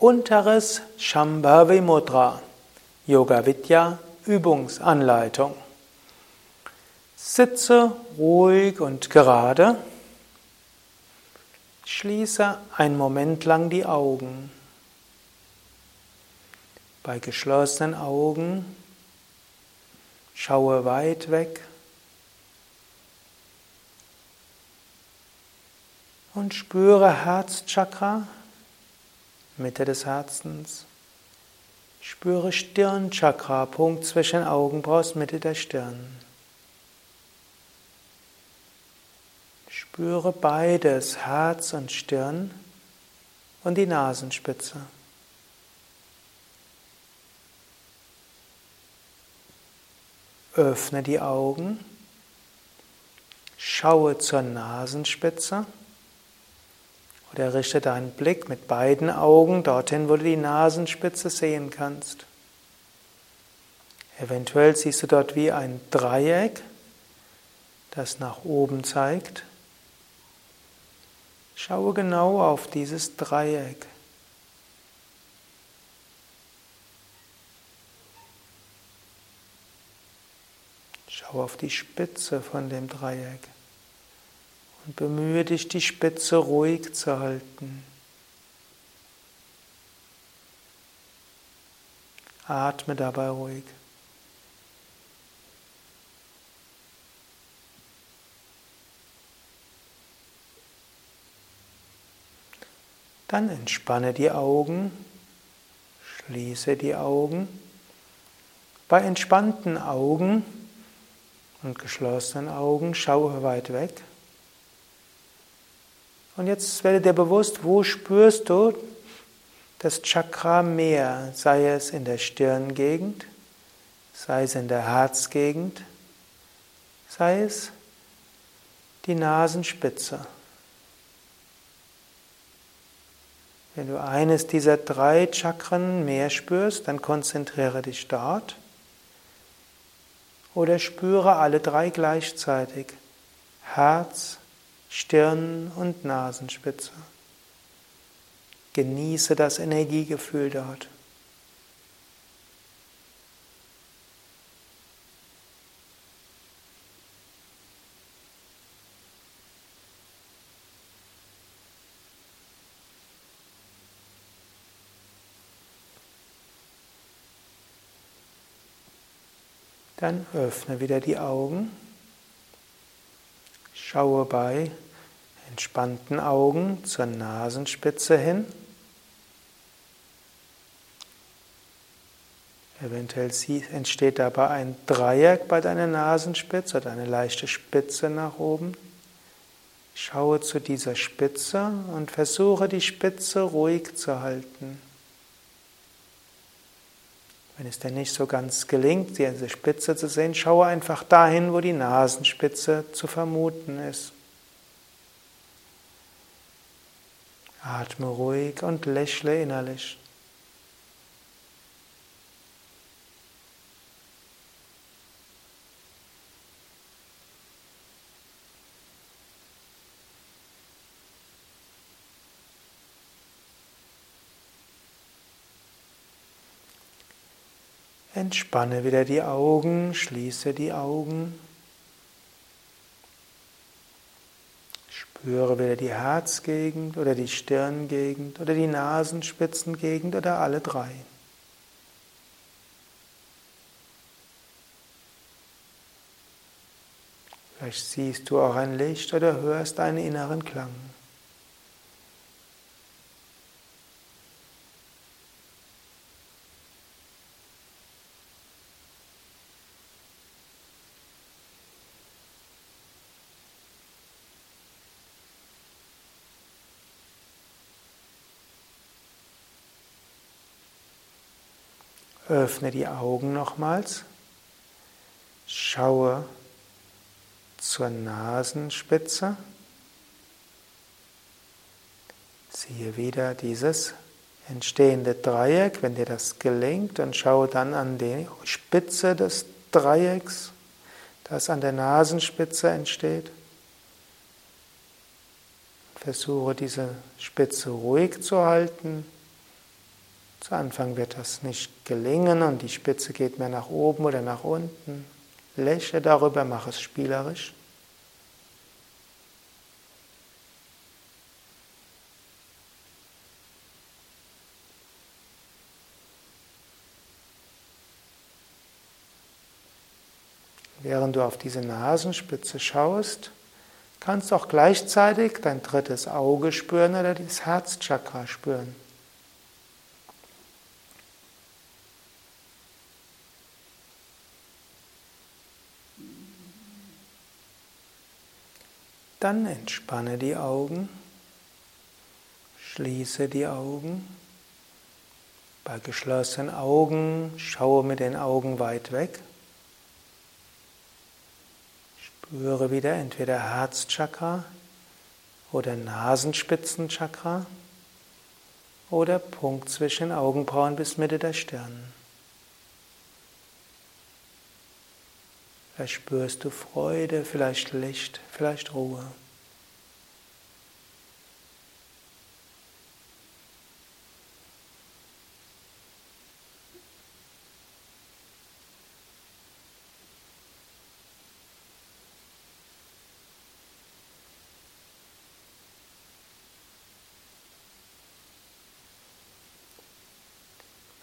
Unteres Shambhavi Mudra, Yoga Vidya Übungsanleitung. Sitze ruhig und gerade. Schließe einen Moment lang die Augen. Bei geschlossenen Augen schaue weit weg und spüre Herzchakra Mitte des Herzens. Spüre Stirnchakra, Punkt zwischen Augenbraus, Mitte der Stirn. Spüre beides, Herz und Stirn und die Nasenspitze. Öffne die Augen, schaue zur Nasenspitze. Oder richte deinen Blick mit beiden Augen dorthin, wo du die Nasenspitze sehen kannst. Eventuell siehst du dort wie ein Dreieck, das nach oben zeigt. Schaue genau auf dieses Dreieck. Schau auf die Spitze von dem Dreieck. Bemühe dich, die Spitze ruhig zu halten. Atme dabei ruhig. Dann entspanne die Augen, schließe die Augen. Bei entspannten Augen und geschlossenen Augen schaue weit weg. Und jetzt werde dir bewusst, wo spürst du das Chakra mehr, sei es in der Stirngegend, sei es in der Herzgegend, sei es die Nasenspitze. Wenn du eines dieser drei Chakren mehr spürst, dann konzentriere dich dort oder spüre alle drei gleichzeitig. Herz, Stirn und Nasenspitze. Genieße das Energiegefühl dort. Dann öffne wieder die Augen. Schaue bei entspannten Augen zur Nasenspitze hin. Eventuell entsteht dabei ein Dreieck bei deiner Nasenspitze oder eine leichte Spitze nach oben. Schaue zu dieser Spitze und versuche die Spitze ruhig zu halten. Wenn es dir nicht so ganz gelingt, diese Spitze zu sehen, schaue einfach dahin, wo die Nasenspitze zu vermuten ist. Atme ruhig und lächle innerlich. Entspanne wieder die Augen, schließe die Augen. Spüre wieder die Herzgegend oder die Stirngegend oder die Nasenspitzengegend oder alle drei. Vielleicht siehst du auch ein Licht oder hörst einen inneren Klang. Öffne die Augen nochmals. Schaue zur Nasenspitze. Siehe wieder dieses entstehende Dreieck, wenn dir das gelingt, und schaue dann an die Spitze des Dreiecks, das an der Nasenspitze entsteht. Versuche diese Spitze ruhig zu halten Zu Anfang wird das nicht gelingen und die Spitze geht mehr nach oben oder nach unten. Lächle darüber, mach es spielerisch. Während du auf diese Nasenspitze schaust, kannst du auch gleichzeitig dein drittes Auge spüren oder das Herzchakra spüren. Dann entspanne die Augen, schließe die Augen. Bei geschlossenen Augen schaue mit den Augen weit weg. Spüre wieder entweder Herzchakra oder Nasenspitzenchakra oder Punkt zwischen Augenbrauen bis Mitte der Stirn. Vielleicht spürst du Freude, vielleicht Licht, vielleicht Ruhe.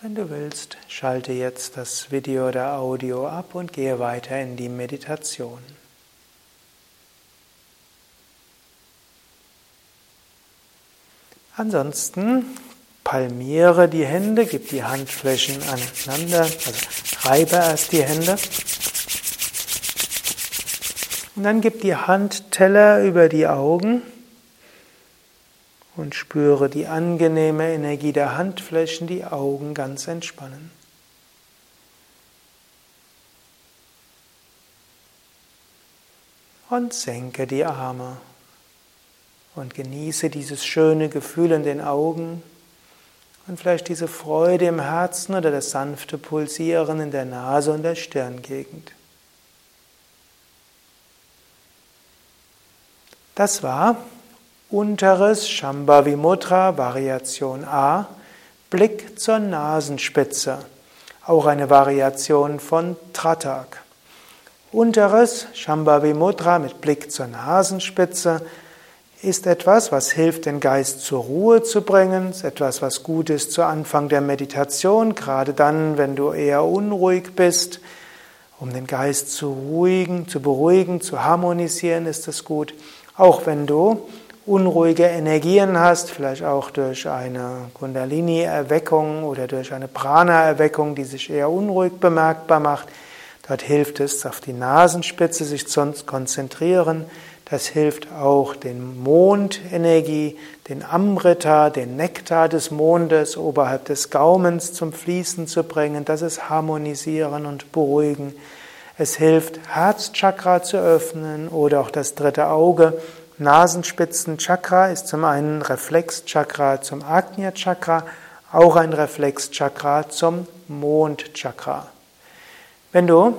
Wenn du willst, schalte jetzt das Video oder Audio ab und gehe weiter in die Meditation. Ansonsten palmiere die Hände, gib die Handflächen aneinander, also reibe erst die Hände. Und dann gib die Handteller über die Augen und spüre die angenehme Energie der Handflächen, die Augen ganz entspannen. Und senke die Arme und genieße dieses schöne Gefühl in den Augen und vielleicht diese Freude im Herzen oder das sanfte Pulsieren in der Nase und der Stirngegend. Das war Unteres Shambhavi Mudra, Variation A, Blick zur Nasenspitze, auch eine Variation von Tratak. Unteres Shambhavi Mudra mit Blick zur Nasenspitze ist etwas, was hilft, den Geist zur Ruhe zu bringen, ist etwas, was gut ist zu Anfang der Meditation, gerade dann, wenn du eher unruhig bist. Um den Geist zu ruhigen, zu beruhigen, zu harmonisieren, ist es gut. Auch wenn du unruhige Energien hast, vielleicht auch durch eine Kundalini-Erweckung oder durch eine Prana-Erweckung, die sich eher unruhig bemerkbar macht. Dort hilft es, auf die Nasenspitze sich zu konzentrieren. Das hilft auch den Mondenergie, den Amrita, den Nektar des Mondes oberhalb des Gaumens zum Fließen zu bringen. Das ist harmonisieren und beruhigen. Es hilft, Herzchakra zu öffnen oder auch das dritte Auge Nasenspitzenchakra ist zum einen Reflexchakra zum Agnya Chakra, auch ein Reflexchakra zum Mondchakra. Wenn du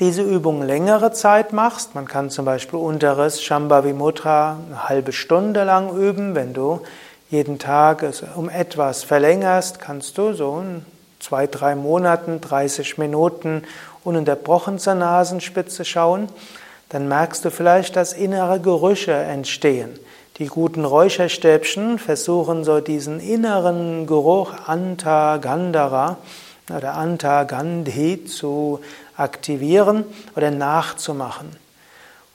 diese Übung längere Zeit machst, man kann zum Beispiel unteres Shambhavi Mudra eine halbe Stunde lang üben, wenn du jeden Tag es um etwas verlängerst, kannst du so in zwei, drei Monaten 30 Minuten ununterbrochen zur Nasenspitze schauen dann merkst du vielleicht, dass innere Gerüche entstehen. Die guten Räucherstäbchen versuchen so diesen inneren Geruch Anta Gandhara oder Anta Gandhi zu aktivieren oder nachzumachen.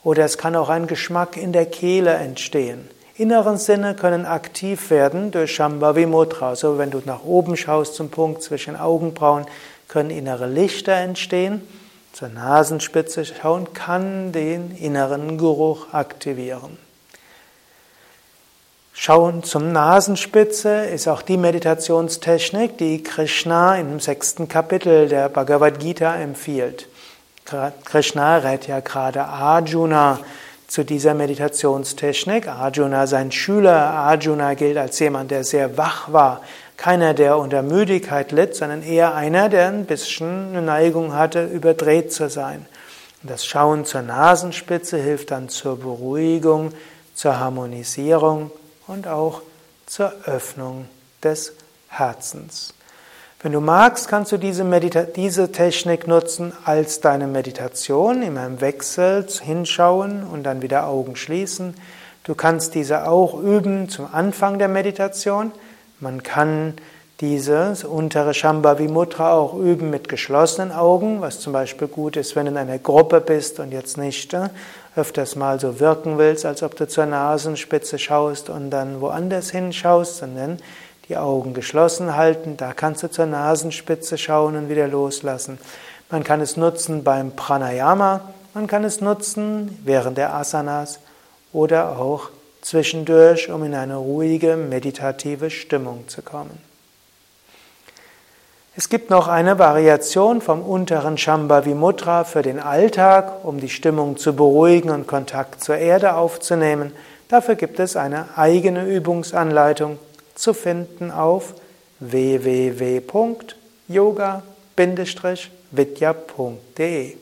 Oder es kann auch ein Geschmack in der Kehle entstehen. Inneren Sinne können aktiv werden durch Shambhavi Mudra. So wenn du nach oben schaust zum Punkt zwischen Augenbrauen, können innere Lichter entstehen zur Nasenspitze schauen kann den inneren Geruch aktivieren. Schauen zum Nasenspitze ist auch die Meditationstechnik, die Krishna im sechsten Kapitel der Bhagavad Gita empfiehlt. Krishna rät ja gerade Arjuna zu dieser Meditationstechnik. Arjuna, sein Schüler, Arjuna gilt als jemand, der sehr wach war, keiner, der unter Müdigkeit litt, sondern eher einer, der ein bisschen eine Neigung hatte, überdreht zu sein. Das Schauen zur Nasenspitze hilft dann zur Beruhigung, zur Harmonisierung und auch zur Öffnung des Herzens. Wenn du magst, kannst du diese, Medita diese Technik nutzen als deine Meditation, immer im Wechsel hinschauen und dann wieder Augen schließen. Du kannst diese auch üben zum Anfang der Meditation. Man kann dieses untere Shambhavi Mudra auch üben mit geschlossenen Augen, was zum Beispiel gut ist, wenn du in einer Gruppe bist und jetzt nicht äh, öfters mal so wirken willst, als ob du zur Nasenspitze schaust und dann woanders hinschaust, sondern die Augen geschlossen halten, da kannst du zur Nasenspitze schauen und wieder loslassen. Man kann es nutzen beim Pranayama, man kann es nutzen während der Asanas oder auch zwischendurch, um in eine ruhige, meditative Stimmung zu kommen. Es gibt noch eine Variation vom unteren Shambhavi Mudra für den Alltag, um die Stimmung zu beruhigen und Kontakt zur Erde aufzunehmen. Dafür gibt es eine eigene Übungsanleitung zu finden auf www.yoga-vidya.de